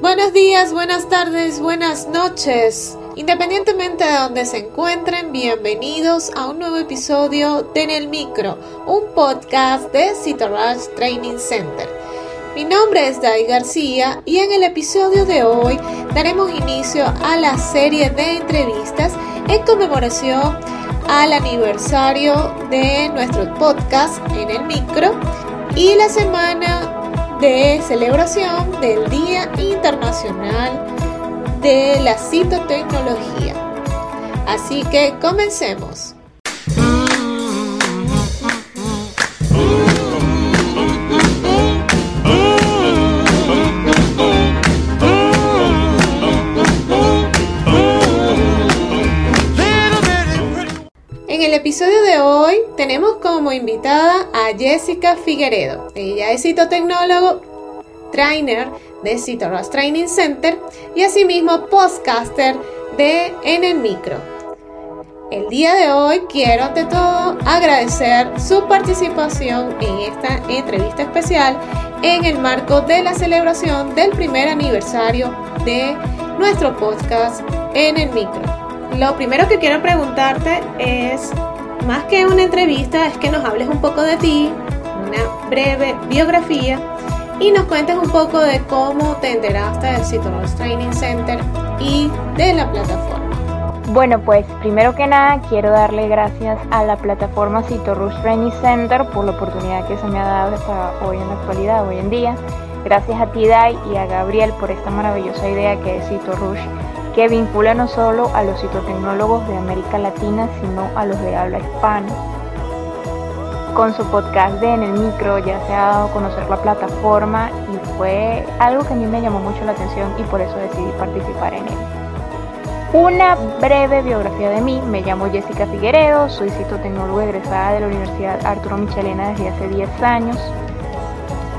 Buenos días, buenas tardes, buenas noches. Independientemente de donde se encuentren, bienvenidos a un nuevo episodio de En el Micro, un podcast de Citorage Training Center. Mi nombre es Dai García y en el episodio de hoy daremos inicio a la serie de entrevistas en conmemoración al aniversario de nuestro podcast En el Micro y la semana de celebración del Día Internacional de la Citotecnología. Así que comencemos. Tenemos como invitada a Jessica Figueredo. Ella es citotecnólogo, trainer de Citoros Training Center y asimismo podcaster de En el Micro. El día de hoy quiero ante todo agradecer su participación en esta entrevista especial en el marco de la celebración del primer aniversario de nuestro podcast En el Micro. Lo primero que quiero preguntarte es, más que una entrevista, es que nos hables un poco de ti, una breve biografía y nos cuentes un poco de cómo te enteraste del Citroën Training Center y de la plataforma. Bueno, pues primero que nada quiero darle gracias a la plataforma Citorush Training Center por la oportunidad que se me ha dado hasta hoy en la actualidad, hoy en día. Gracias a ti, Dai, y a Gabriel por esta maravillosa idea que es Citorush que vincula no solo a los citotecnólogos de América Latina, sino a los de habla hispana. Con su podcast de En el Micro ya se ha dado a conocer la plataforma y fue algo que a mí me llamó mucho la atención y por eso decidí participar en él. Una breve biografía de mí, me llamo Jessica Figueredo, soy citotecnóloga egresada de la Universidad Arturo Michelena desde hace 10 años.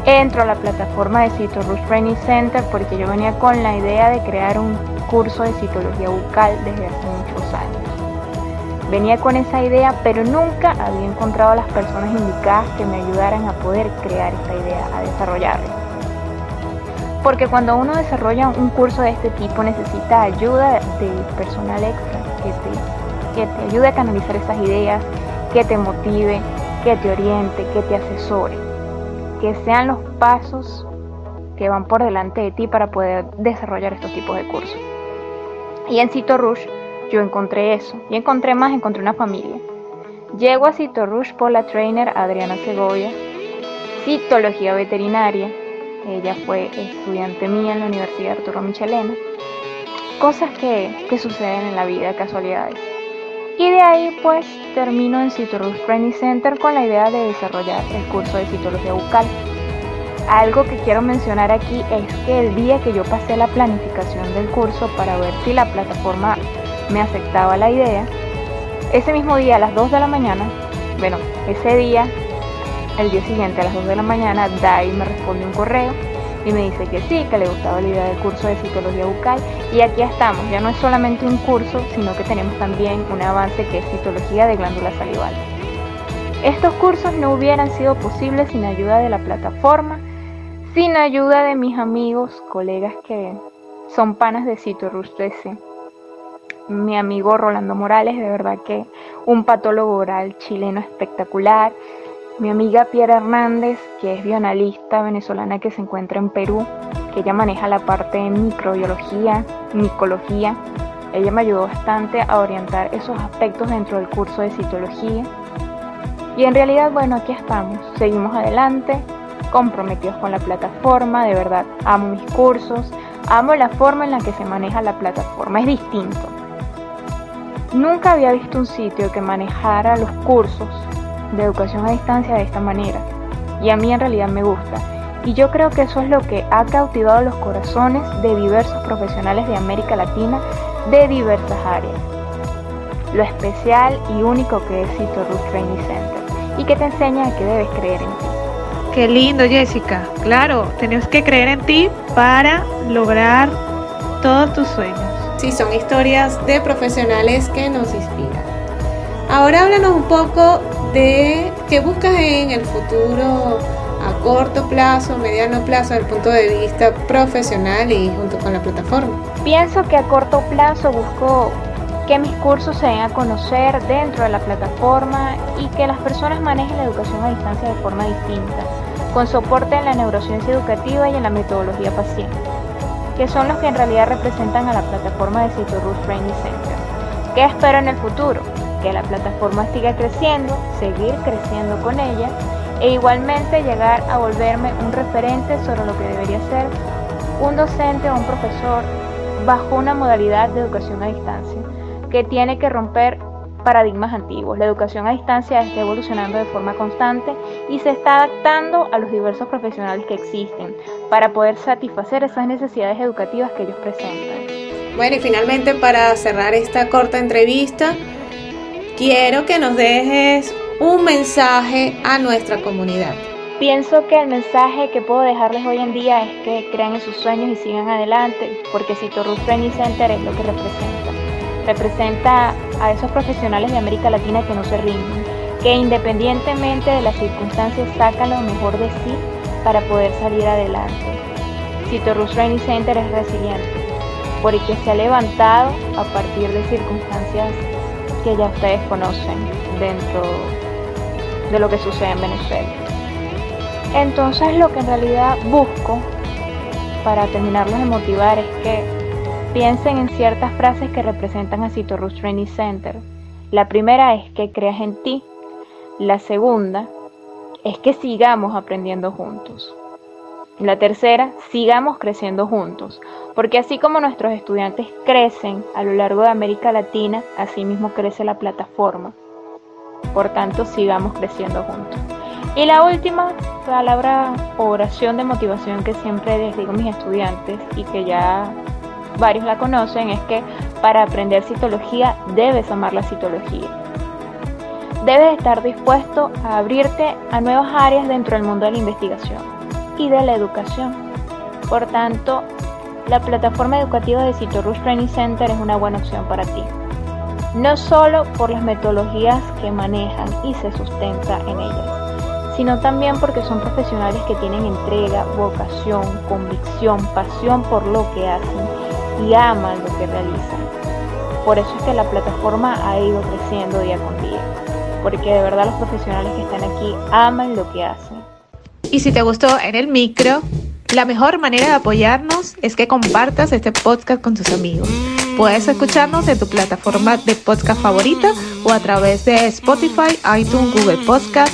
Entro a la plataforma de Cito Training Center porque yo venía con la idea de crear un curso de citología bucal desde hace muchos años. Venía con esa idea, pero nunca había encontrado las personas indicadas que me ayudaran a poder crear esta idea, a desarrollarla. Porque cuando uno desarrolla un curso de este tipo necesita ayuda de personal extra que te, que te ayude a canalizar esas ideas, que te motive, que te oriente, que te asesore, que sean los pasos que van por delante de ti para poder desarrollar estos tipos de cursos. Y en Cito Rush yo encontré eso. Y encontré más, encontré una familia. Llego a Cito Rush por la trainer Adriana Segovia, citología veterinaria. Ella fue estudiante mía en la Universidad Arturo Michelena. Cosas que, que suceden en la vida, casualidades. Y de ahí pues termino en Cito Training Center con la idea de desarrollar el curso de citología bucal. Algo que quiero mencionar aquí es que el día que yo pasé la planificación del curso para ver si la plataforma me aceptaba la idea, ese mismo día a las 2 de la mañana, bueno, ese día, el día siguiente a las 2 de la mañana, Dai me responde un correo y me dice que sí, que le gustaba la idea del curso de citología bucal y aquí estamos, ya no es solamente un curso, sino que tenemos también un avance que es citología de glándula salival. Estos cursos no hubieran sido posibles sin ayuda de la plataforma sin ayuda de mis amigos, colegas que son panas de Cito 13. Mi amigo Rolando Morales, de verdad que un patólogo oral chileno espectacular. Mi amiga Piera Hernández, que es bioanalista venezolana que se encuentra en Perú, que ella maneja la parte de microbiología, micología. Ella me ayudó bastante a orientar esos aspectos dentro del curso de citología. Y en realidad, bueno, aquí estamos, seguimos adelante comprometidos con la plataforma, de verdad amo mis cursos, amo la forma en la que se maneja la plataforma, es distinto. Nunca había visto un sitio que manejara los cursos de educación a distancia de esta manera y a mí en realidad me gusta. Y yo creo que eso es lo que ha cautivado los corazones de diversos profesionales de América Latina de diversas áreas. Lo especial y único que es Cito Training Center y que te enseña que debes creer en ti. Qué lindo, Jessica. Claro, tenemos que creer en ti para lograr todos tus sueños. Sí, son historias de profesionales que nos inspiran. Ahora háblanos un poco de qué buscas en el futuro a corto plazo, mediano plazo, desde el punto de vista profesional y junto con la plataforma? Pienso que a corto plazo busco que mis cursos se den a conocer dentro de la plataforma y que las personas manejen la educación a distancia de forma distinta, con soporte en la neurociencia educativa y en la metodología paciente, que son los que en realidad representan a la plataforma de Citorus Training Center. ¿Qué espero en el futuro? Que la plataforma siga creciendo, seguir creciendo con ella e igualmente llegar a volverme un referente sobre lo que debería ser un docente o un profesor bajo una modalidad de educación a distancia que tiene que romper paradigmas antiguos. La educación a distancia está evolucionando de forma constante y se está adaptando a los diversos profesionales que existen para poder satisfacer esas necesidades educativas que ellos presentan. Bueno, y finalmente para cerrar esta corta entrevista, quiero que nos dejes un mensaje a nuestra comunidad. Pienso que el mensaje que puedo dejarles hoy en día es que crean en sus sueños y sigan adelante, porque Citorus Training Center es lo que representa. Representa a esos profesionales de América Latina que no se rinden, que independientemente de las circunstancias sacan lo mejor de sí para poder salir adelante. Citorus Training Center es resiliente, porque se ha levantado a partir de circunstancias que ya ustedes conocen dentro de lo que sucede en Venezuela. Entonces lo que en realidad busco para terminarlos de motivar es que piensen en ciertas frases que representan a Citorus Training Center. La primera es que creas en ti. La segunda es que sigamos aprendiendo juntos. La tercera, sigamos creciendo juntos, porque así como nuestros estudiantes crecen a lo largo de América Latina, así mismo crece la plataforma. Por tanto, sigamos creciendo juntos. Y la última palabra o oración de motivación que siempre les digo a mis estudiantes y que ya varios la conocen es que para aprender citología debes amar la citología. Debes estar dispuesto a abrirte a nuevas áreas dentro del mundo de la investigación y de la educación. Por tanto, la plataforma educativa de Citorus Training Center es una buena opción para ti no solo por las metodologías que manejan y se sustenta en ellas, sino también porque son profesionales que tienen entrega, vocación, convicción, pasión por lo que hacen y aman lo que realizan. Por eso es que la plataforma ha ido creciendo día con día, porque de verdad los profesionales que están aquí aman lo que hacen. Y si te gustó en el micro, la mejor manera de apoyarnos es que compartas este podcast con tus amigos. Puedes escucharnos en tu plataforma de podcast favorita o a través de Spotify, iTunes, Google Podcast